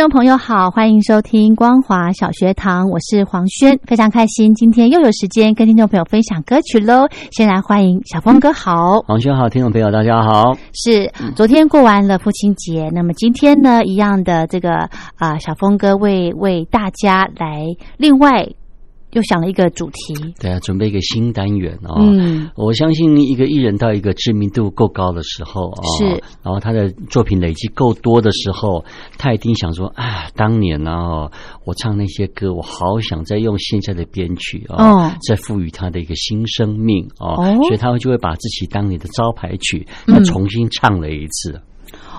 众朋友好，欢迎收听光华小学堂，我是黄轩，非常开心，今天又有时间跟听众朋友分享歌曲喽。先来欢迎小峰哥好，黄轩好，听众朋友大家好。是昨天过完了父亲节，那么今天呢，一样的这个啊，小峰哥为为大家来另外。又想了一个主题，对啊，准备一个新单元哦。嗯，我相信一个艺人到一个知名度够高的时候啊，是，然后他的作品累积够多的时候，他一定想说，啊，当年呢，我唱那些歌，我好想再用现在的编曲啊，再赋予他的一个新生命哦，所以他们就会把自己当年的招牌曲，他重新唱了一次。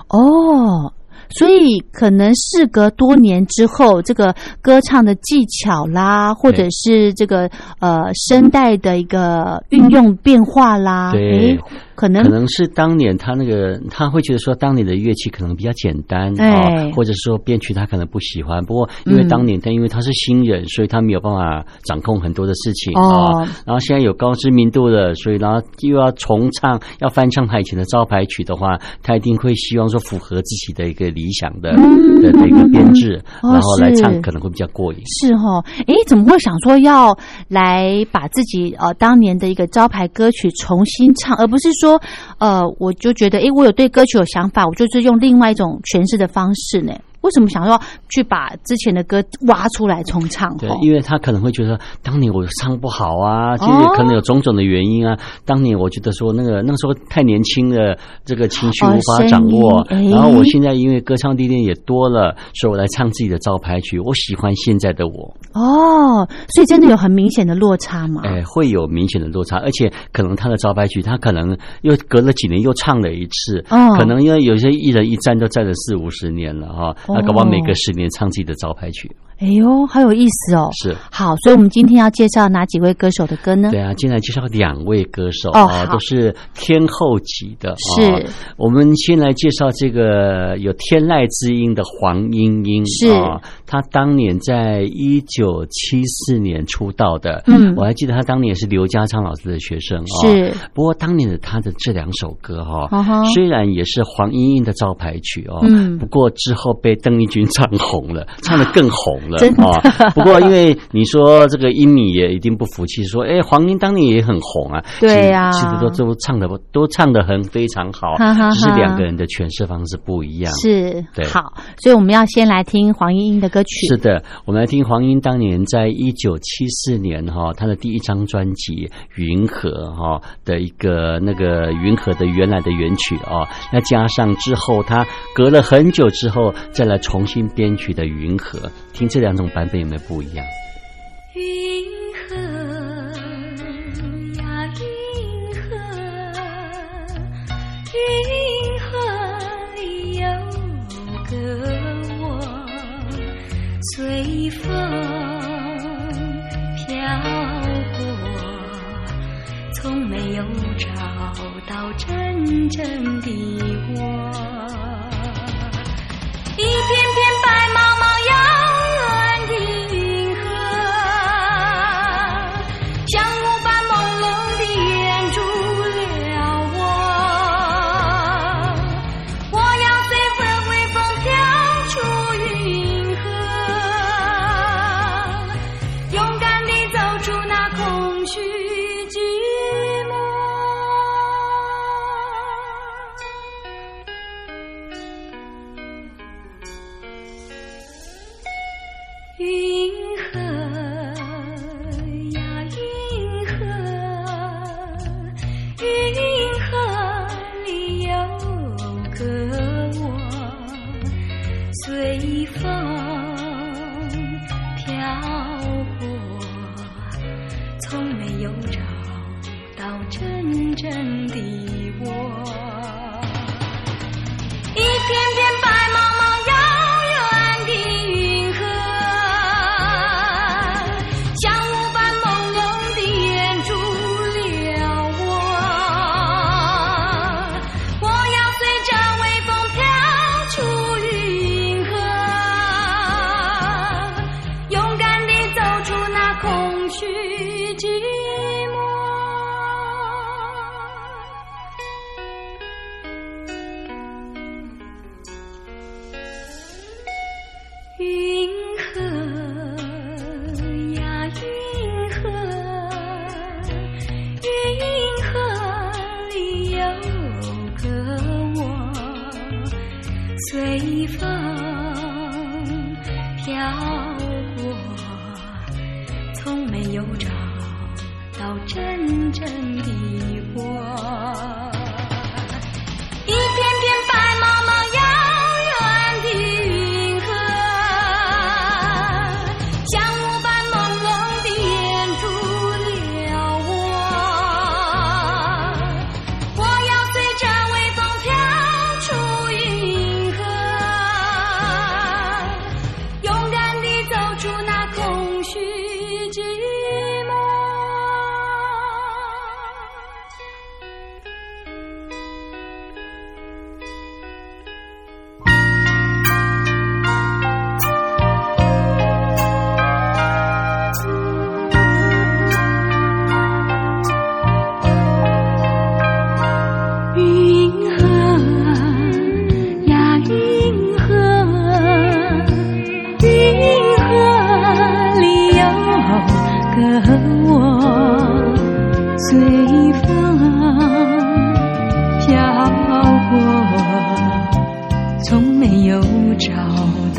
哦。所以，可能事隔多年之后，这个歌唱的技巧啦，或者是这个呃声带的一个运用变化啦，对。可能可能是当年他那个他会觉得说当年的乐器可能比较简单啊，或者说编曲他可能不喜欢。不过因为当年他因为他是新人，所以他没有办法掌控很多的事情啊。然后现在有高知名度的，所以然后又要重唱要翻唱他以前的招牌曲的话，他一定会希望说符合自己的一个理想的的一个编制，然后来唱可能会比较过瘾。是哈，哎，怎么会想说要来把自己呃当年的一个招牌歌曲重新唱，而不是说？呃，我就觉得，哎，我有对歌曲有想法，我就是用另外一种诠释的方式呢。为什么想要去把之前的歌挖出来重唱？对，因为他可能会觉得当年我唱不好啊，其实可能有种种的原因啊。当年我觉得说那个那个时候太年轻了，这个情绪无法掌握。然后我现在因为歌唱历练也多了，所以我来唱自己的招牌曲。我喜欢现在的我。哦，所以真的有很明显的落差吗？哎，会有明显的落差，而且可能他的招牌曲，他可能又隔了几年又唱了一次。哦，可能因为有些艺人一站都站了四五十年了哈。那搞不好每隔十年唱自己的招牌曲。哎呦，好有意思哦！是好，所以我们今天要介绍哪几位歌手的歌呢？对啊，今天介绍两位歌手哦，都是天后级的。是，我们先来介绍这个有天籁之音的黄莺莺。是啊，她当年在一九七四年出道的。嗯，我还记得她当年是刘家昌老师的学生。是，不过当年的她的这两首歌哈，虽然也是黄莺莺的招牌曲哦，嗯，不过之后被邓丽君唱红了，唱的更红。真啊！不过因为你说这个英米也一定不服气，说哎，黄英当年也很红啊。对呀，其实都都唱的都唱的很非常好，只是两个人的诠释方式不一样。是，对，好，所以我们要先来听黄莺莺的歌歌曲。是的，我们来听黄英当年在一九七四年哈，她的第一张专辑《云河》哈的一个那个《云河》的原来的原曲啊，那加上之后她隔了很久之后再来重新编曲的《云河》，听这两种版本有没有不一样？云河里有个我，随风飘过，从没有找到真正的真正的我。从没有找到真正的光。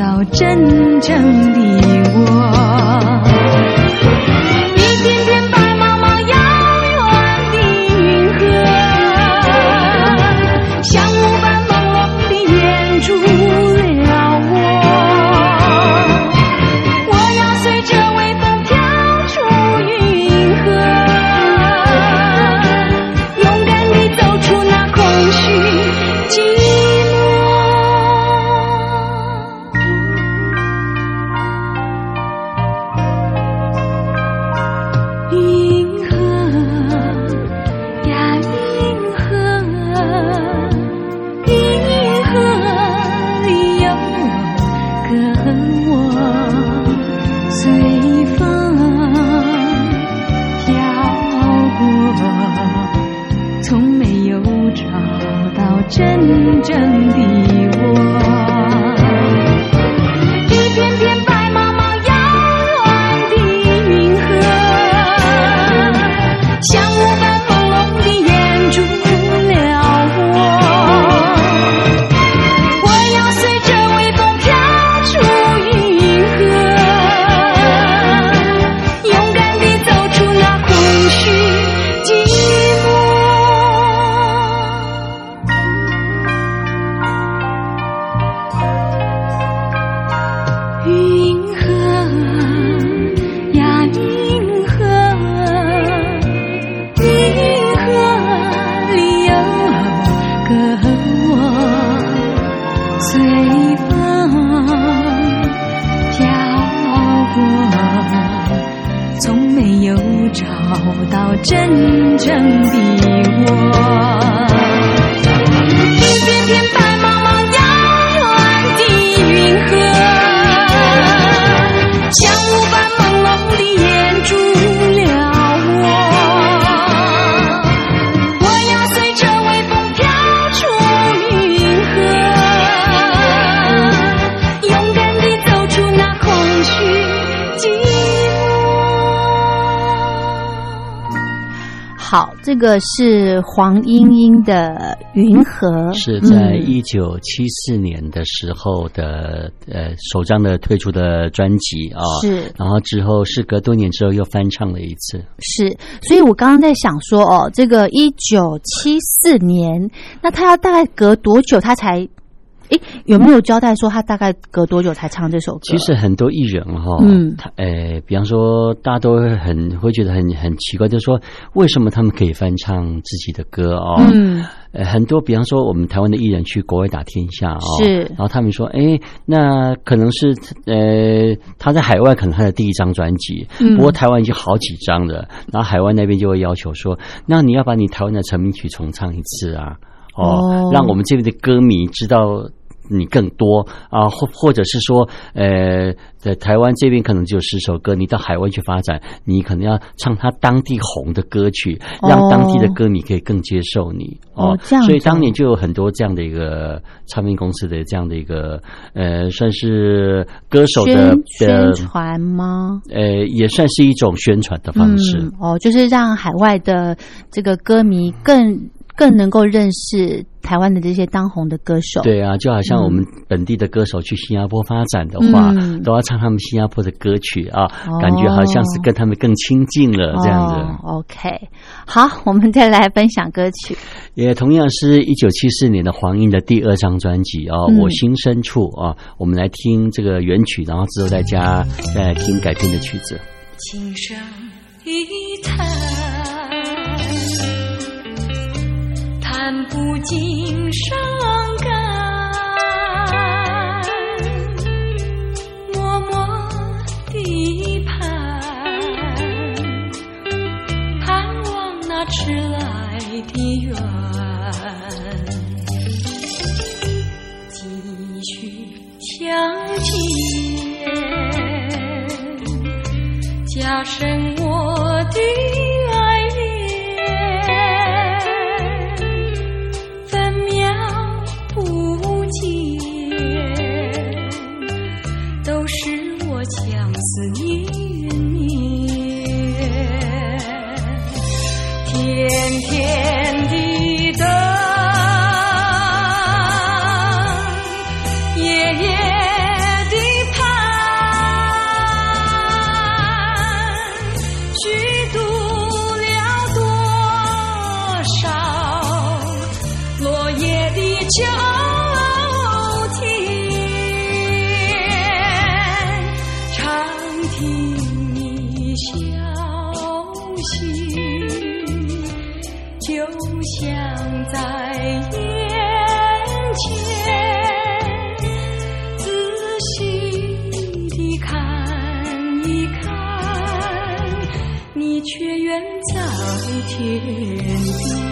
到真正的真正的我。这个是黄莺莺的《云河》，是在一九七四年的时候的呃首张的推出的专辑啊，是，然后之后事隔多年之后又翻唱了一次，是，所以我刚刚在想说哦，这个一九七四年，那他要大概隔多久他才？哎，有没有交代说他大概隔多久才唱这首歌？其实很多艺人哈，嗯，他诶，比方说大家都会很会觉得很很奇怪，就是说为什么他们可以翻唱自己的歌哦？嗯，呃，很多比方说我们台湾的艺人去国外打天下哦，是，然后他们说，哎，那可能是呃他在海外可能他的第一张专辑，不过台湾已经好几张了，然后海外那边就会要求说，那你要把你台湾的成名曲重唱一次啊。哦，让我们这边的歌迷知道你更多啊，或或者是说，呃，在台湾这边可能只有十首歌，你到海外去发展，你可能要唱他当地红的歌曲，让当地的歌迷可以更接受你哦。这样，所以当年就有很多这样的一个唱片公司的这样的一个呃，算是歌手的宣传吗？呃，也算是一种宣传的方式哦，就是让海外的这个歌迷更。更能够认识台湾的这些当红的歌手。对啊，就好像我们本地的歌手去新加坡发展的话，都要唱他们新加坡的歌曲啊，感觉好像是跟他们更亲近了这样子。OK，好，我们再来分享歌曲。也同样是一九七四年的黄英的第二张专辑啊，《我心深处》啊，我们来听这个原曲，然后之后再加再听改编的曲子。琴声一叹。看不尽伤感，默默地盼，盼望那迟来的缘，继续相见，加深我的。天。地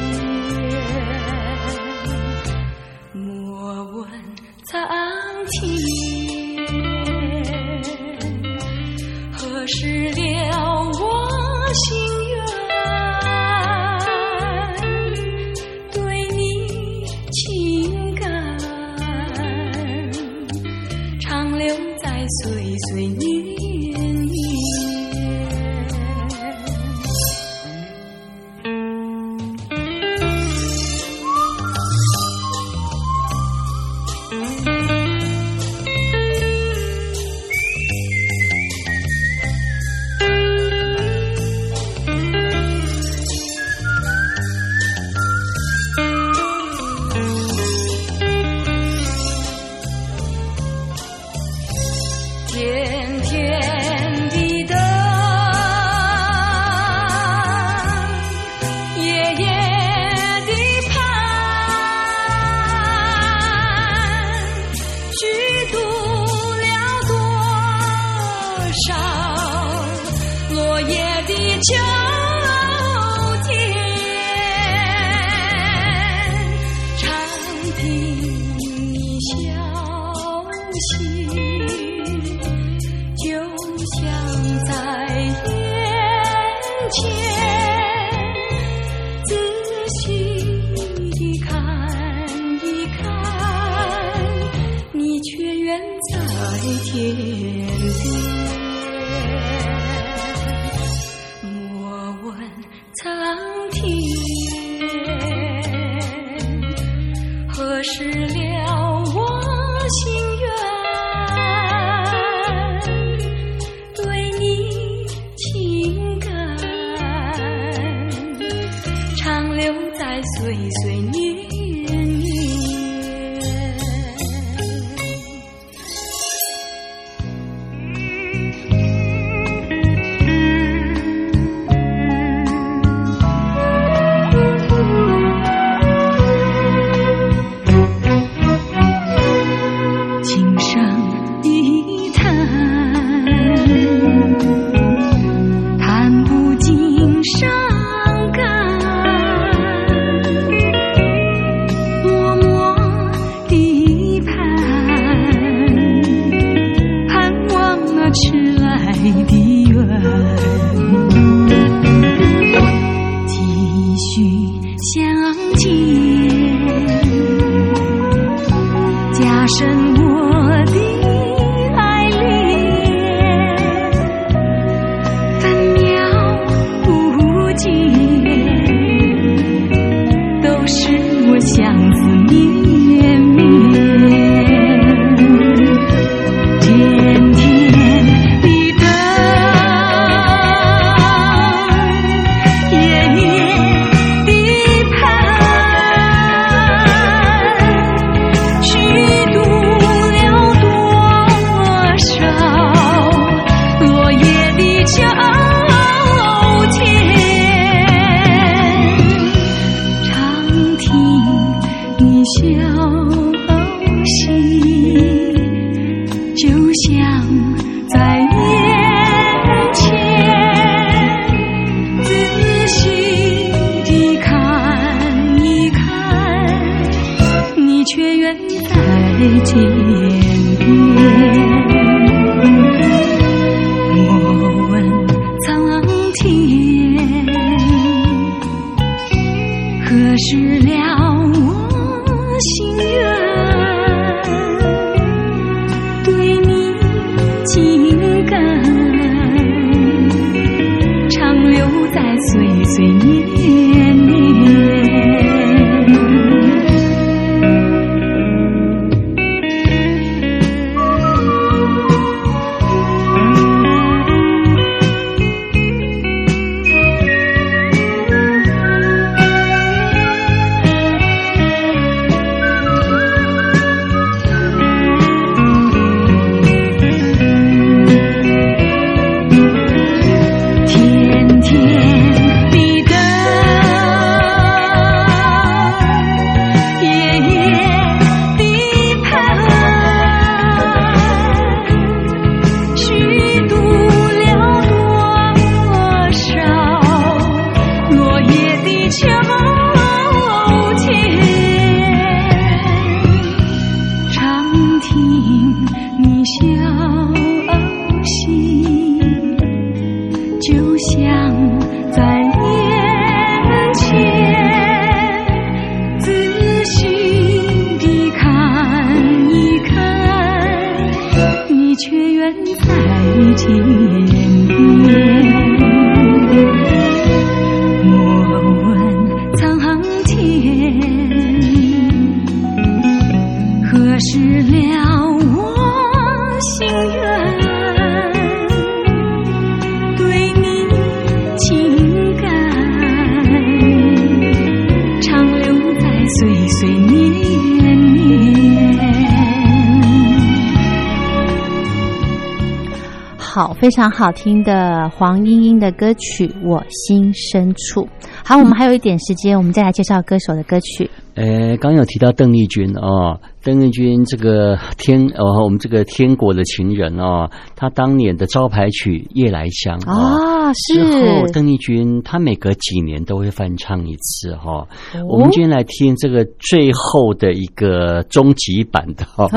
好非常好听的黄莺莺的歌曲《我心深处》。好，我们还有一点时间，我们再来介绍歌手的歌曲。呃，刚有提到邓丽君哦，邓丽君这个天 哦，我们这个天国的情人哦，她当年的招牌曲《夜来香》啊，是。之后邓丽君她每隔几年都会翻唱一次哈。我们今天来听这个最后的一个终极版的 哦，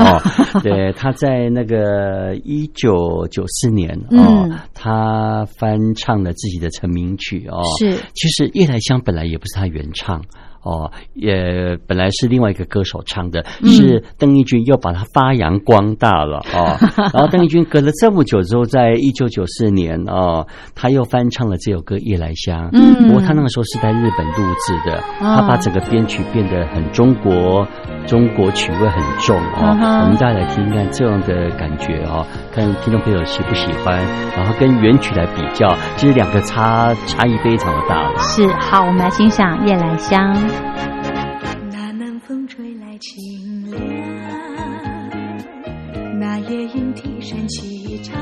对，她在那个一九九四年哦，她翻唱了自己的成名曲哦。是，其实《夜来香》本来也不是她原唱。哦，也本来是另外一个歌手唱的，是邓丽君又把它发扬光大了哦。然后邓丽君隔了这么久之后，在一九九四年哦，他又翻唱了这首歌《夜来香》。嗯，不过他那个时候是在日本录制的，他把整个编曲变得很中国，中国曲味很重哦。我们大家来听一看这样的感觉哦，看听众朋友喜不喜欢，然后跟原曲来比较，其实两个差差异非常的大。是，好，我们来欣赏《夜来香》。那南风吹来清凉，那夜莺啼声齐唱，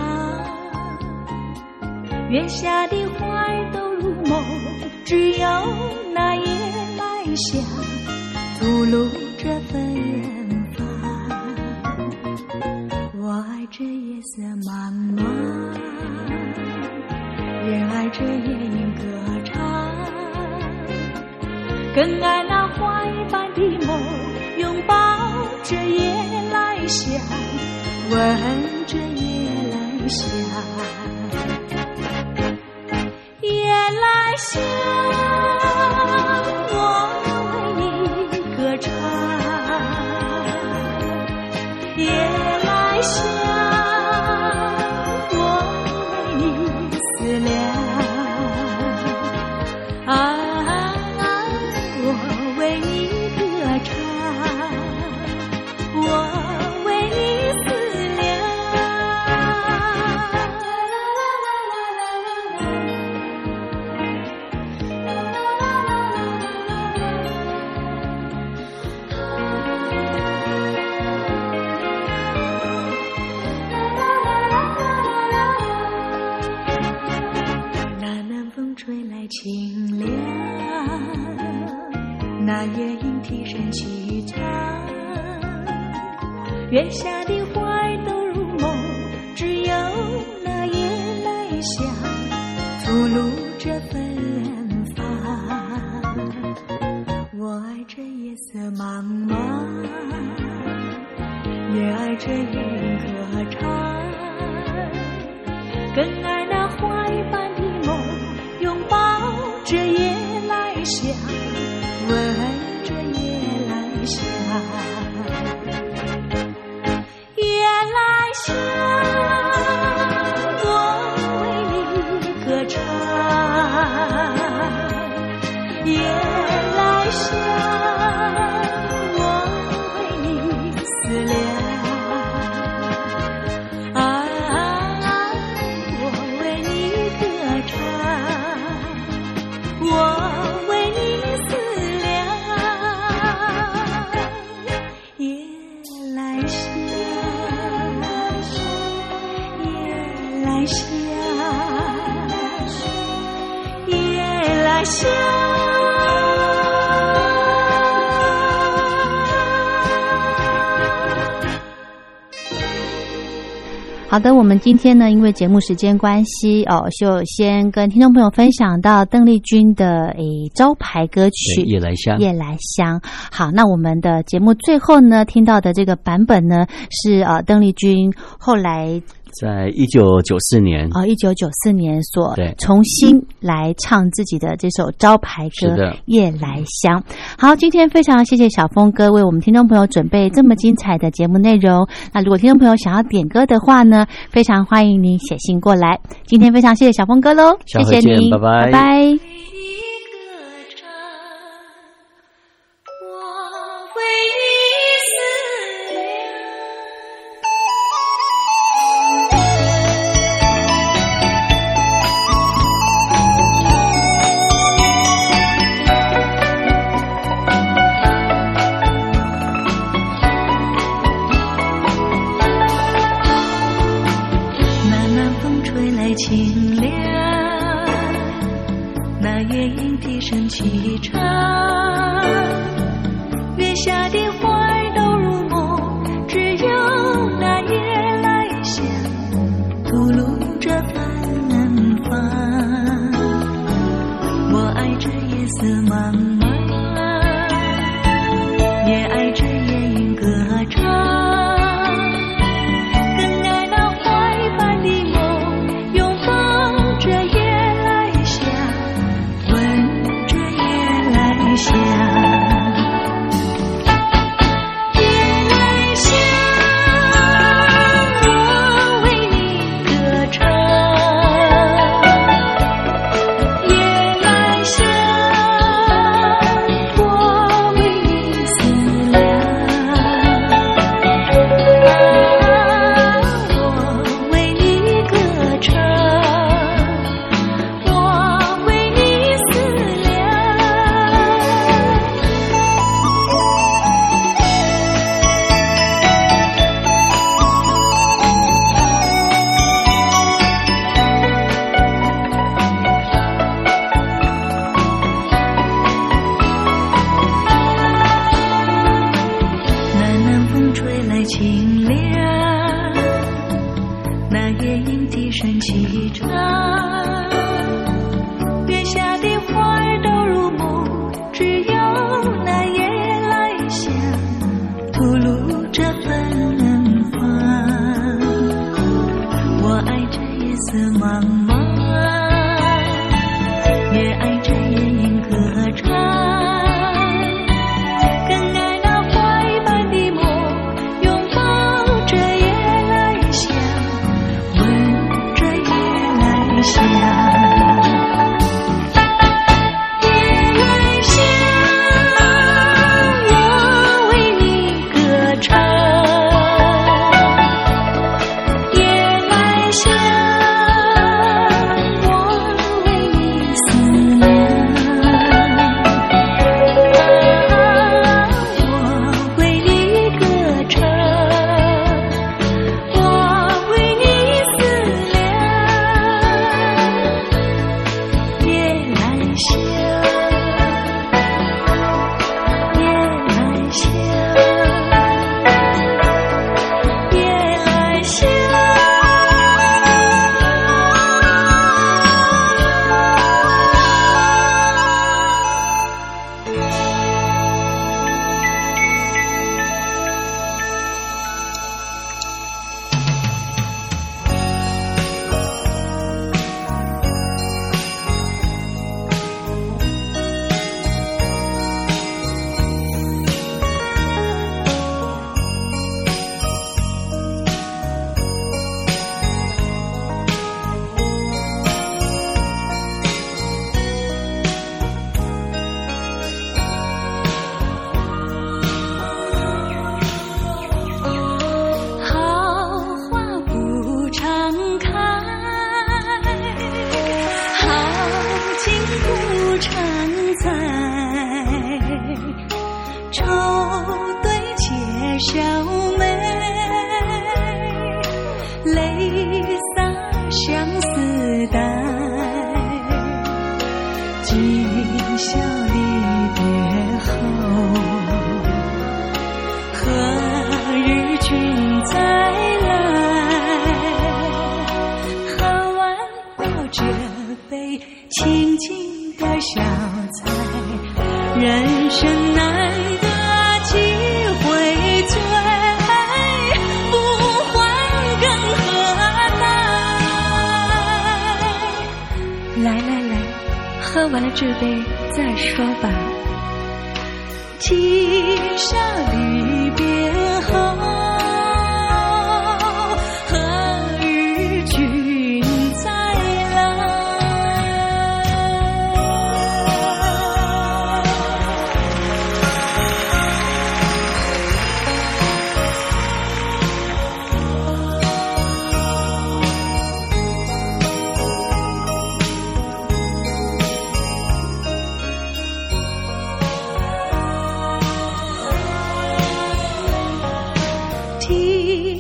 月下的花儿都入梦，只有那夜来香吐露着芬芳。我爱这夜色茫茫，也爱这夜莺歌唱。更爱那花一般的梦，拥抱着夜来香，闻着夜来香，夜来香，月下的夜来香好的，我们今天呢，因为节目时间关系哦，就先跟听众朋友分享到邓丽君的诶招牌歌曲《夜来香》。夜来香。好，那我们的节目最后呢，听到的这个版本呢，是呃邓丽君后来。在一九九四年啊，一九九四年所重新来唱自己的这首招牌歌《夜来香》。好，今天非常谢谢小峰哥为我们听众朋友准备这么精彩的节目内容。那如果听众朋友想要点歌的话呢，非常欢迎您写信过来。今天非常谢谢小峰哥喽，谢谢您，拜拜，拜拜。清静的小菜，人生难得几回醉，不欢更何来？来来来，喝完了这杯再说吧。今宵离别。